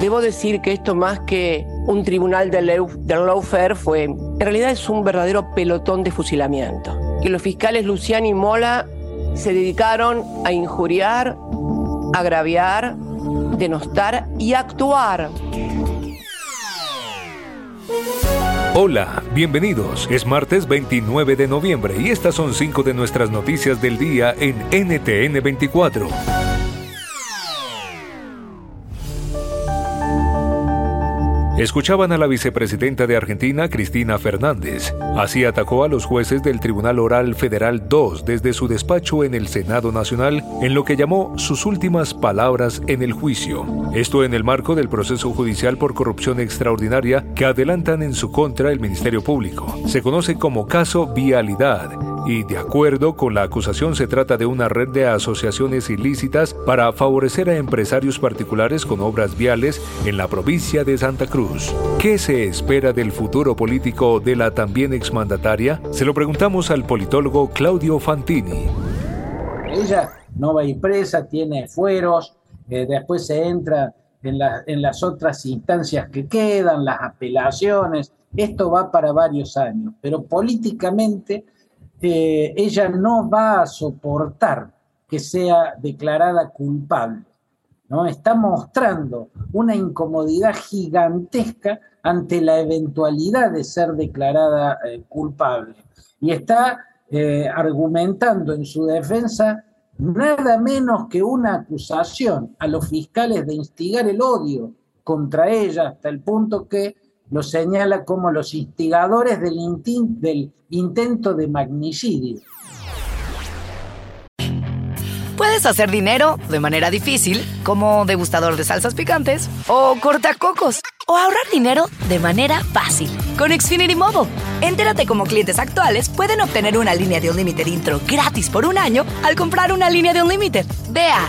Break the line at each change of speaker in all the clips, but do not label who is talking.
Debo decir que esto más que un tribunal del lawfare fue, en realidad es un verdadero pelotón de fusilamiento. Que los fiscales Luciani y Mola se dedicaron a injuriar, agraviar, denostar y actuar.
Hola, bienvenidos. Es martes 29 de noviembre y estas son cinco de nuestras noticias del día en NTN 24. Escuchaban a la vicepresidenta de Argentina, Cristina Fernández. Así atacó a los jueces del Tribunal Oral Federal 2 desde su despacho en el Senado Nacional en lo que llamó sus últimas palabras en el juicio. Esto en el marco del proceso judicial por corrupción extraordinaria que adelantan en su contra el Ministerio Público. Se conoce como caso Vialidad y de acuerdo con la acusación se trata de una red de asociaciones ilícitas para favorecer a empresarios particulares con obras viales en la provincia de Santa Cruz. ¿Qué se espera del futuro político de la también exmandataria? Se lo preguntamos al politólogo Claudio Fantini.
Ella no va a ir presa, tiene fueros, eh, después se entra en, en las otras instancias que quedan, las apelaciones, esto va para varios años, pero políticamente ella no va a soportar que sea declarada culpable. ¿no? Está mostrando una incomodidad gigantesca ante la eventualidad de ser declarada eh, culpable. Y está eh, argumentando en su defensa nada menos que una acusación a los fiscales de instigar el odio contra ella hasta el punto que lo señala como los instigadores del, del intento de magnicidio.
Puedes hacer dinero de manera difícil, como degustador de salsas picantes, o cortacocos, o ahorrar dinero de manera fácil con Xfinity Mobile. Entérate cómo clientes actuales pueden obtener una línea de un límite intro gratis por un año al comprar una línea de un límite. Ve a.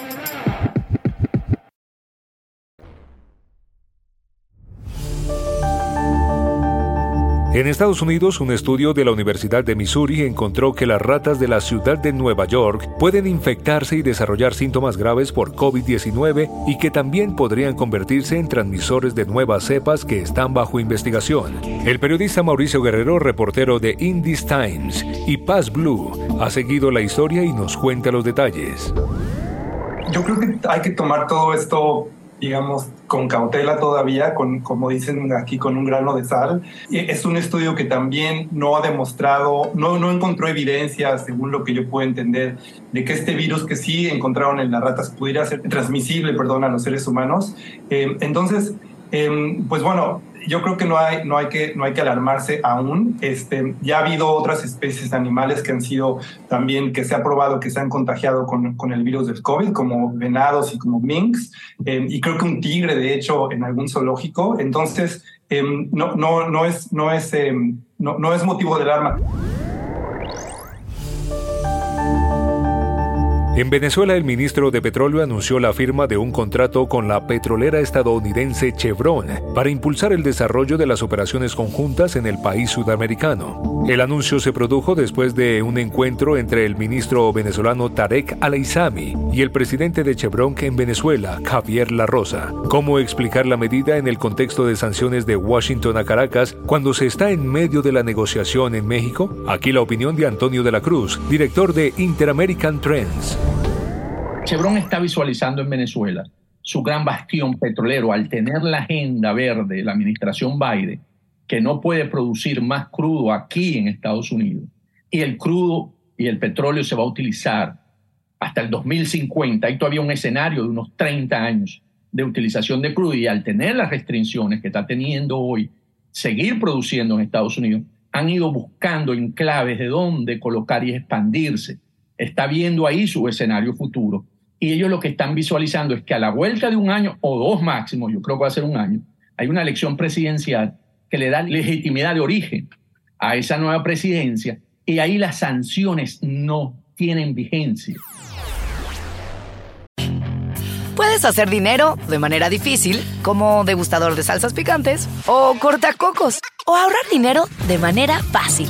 En Estados Unidos, un estudio de la Universidad de Missouri encontró que las ratas de la ciudad de Nueva York pueden infectarse y desarrollar síntomas graves por COVID-19 y que también podrían convertirse en transmisores de nuevas cepas que están bajo investigación. El periodista Mauricio Guerrero, reportero de Indies Times y Paz Blue, ha seguido la historia y nos cuenta los detalles.
Yo creo que hay que tomar todo esto digamos, con cautela todavía, con, como dicen aquí, con un grano de sal. Es un estudio que también no ha demostrado, no, no encontró evidencia, según lo que yo puedo entender, de que este virus que sí encontraron en las ratas pudiera ser transmisible, perdón, a los seres humanos. Eh, entonces, em, pues bueno, yo creo que no hay, no hay, que, no hay que alarmarse aún. Este, ya ha habido otras especies animales que han sido también, que se ha probado que se han contagiado con, con el virus del COVID, como venados y como minks, eh, y creo que un tigre, de hecho, en algún zoológico. Entonces, eh, no, no, no, es, no, es, eh, no, no es motivo de alarma.
En Venezuela, el ministro de Petróleo anunció la firma de un contrato con la petrolera estadounidense Chevron para impulsar el desarrollo de las operaciones conjuntas en el país sudamericano. El anuncio se produjo después de un encuentro entre el ministro venezolano Tarek Alaizami y el presidente de Chevron en Venezuela, Javier La Rosa. ¿Cómo explicar la medida en el contexto de sanciones de Washington a Caracas cuando se está en medio de la negociación en México? Aquí la opinión de Antonio de la Cruz, director de Interamerican Trends.
Chevron está visualizando en Venezuela su gran bastión petrolero al tener la agenda verde, la administración Biden, que no puede producir más crudo aquí en Estados Unidos. Y el crudo y el petróleo se va a utilizar hasta el 2050. Hay todavía un escenario de unos 30 años de utilización de crudo y al tener las restricciones que está teniendo hoy, seguir produciendo en Estados Unidos, han ido buscando enclaves de dónde colocar y expandirse. Está viendo ahí su escenario futuro y ellos lo que están visualizando es que a la vuelta de un año o dos máximo, yo creo que va a ser un año, hay una elección presidencial que le da legitimidad de origen a esa nueva presidencia y ahí las sanciones no tienen vigencia.
Puedes hacer dinero de manera difícil, como degustador de salsas picantes, o cortacocos, o ahorrar dinero de manera fácil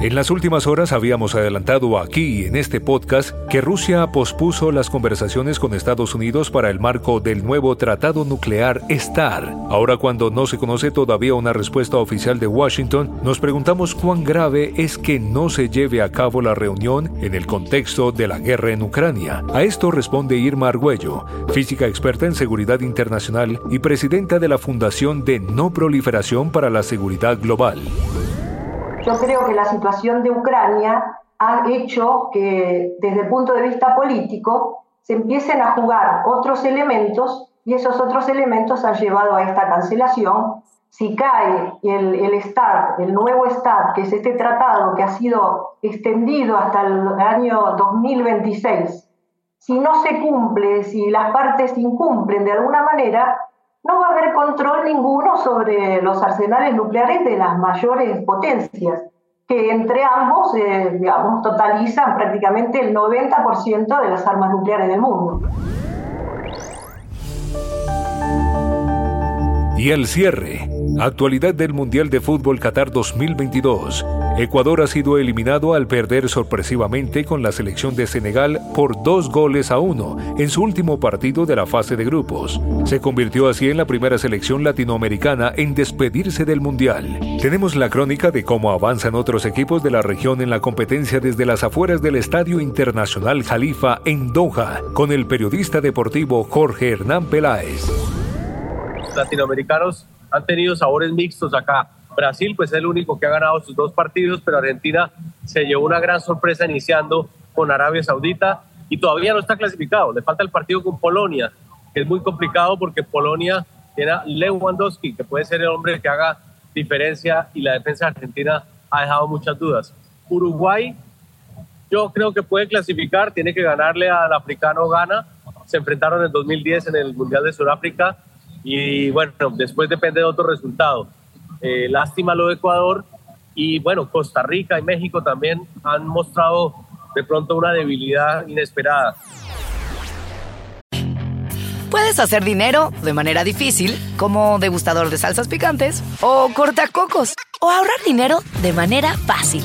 En las últimas horas habíamos adelantado aquí en este podcast que Rusia pospuso las conversaciones con Estados Unidos para el marco del nuevo tratado nuclear STAR. Ahora cuando no se conoce todavía una respuesta oficial de Washington, nos preguntamos cuán grave es que no se lleve a cabo la reunión en el contexto de la guerra en Ucrania. A esto responde Irma Argüello, física experta en seguridad internacional y presidenta de la Fundación de No Proliferación para la Seguridad Global.
Yo creo que la situación de Ucrania ha hecho que desde el punto de vista político se empiecen a jugar otros elementos y esos otros elementos han llevado a esta cancelación. Si cae el, el START, el nuevo START, que es este tratado que ha sido extendido hasta el año 2026, si no se cumple, si las partes incumplen de alguna manera, no va a haber control ninguno sobre los arsenales nucleares de las mayores potencias, que entre ambos, eh, digamos, totalizan prácticamente el 90% de las armas nucleares del mundo.
Y el cierre, actualidad del Mundial de Fútbol Qatar 2022. Ecuador ha sido eliminado al perder sorpresivamente con la selección de Senegal por dos goles a uno en su último partido de la fase de grupos. Se convirtió así en la primera selección latinoamericana en despedirse del Mundial. Tenemos la crónica de cómo avanzan otros equipos de la región en la competencia desde las afueras del Estadio Internacional Jalifa en Doha con el periodista deportivo Jorge Hernán Peláez.
Latinoamericanos han tenido sabores mixtos acá Brasil pues es el único que ha ganado sus dos partidos, pero Argentina se llevó una gran sorpresa iniciando con Arabia Saudita y todavía no está clasificado. Le falta el partido con Polonia, que es muy complicado porque Polonia tiene a Lewandowski, que puede ser el hombre que haga diferencia y la defensa argentina ha dejado muchas dudas. Uruguay, yo creo que puede clasificar, tiene que ganarle al africano Ghana. Se enfrentaron en 2010 en el Mundial de Sudáfrica y bueno, después depende de otro resultado. Eh, lástima lo de Ecuador y bueno, Costa Rica y México también han mostrado de pronto una debilidad inesperada.
Puedes hacer dinero de manera difícil, como degustador de salsas picantes, o cortacocos, o ahorrar dinero de manera fácil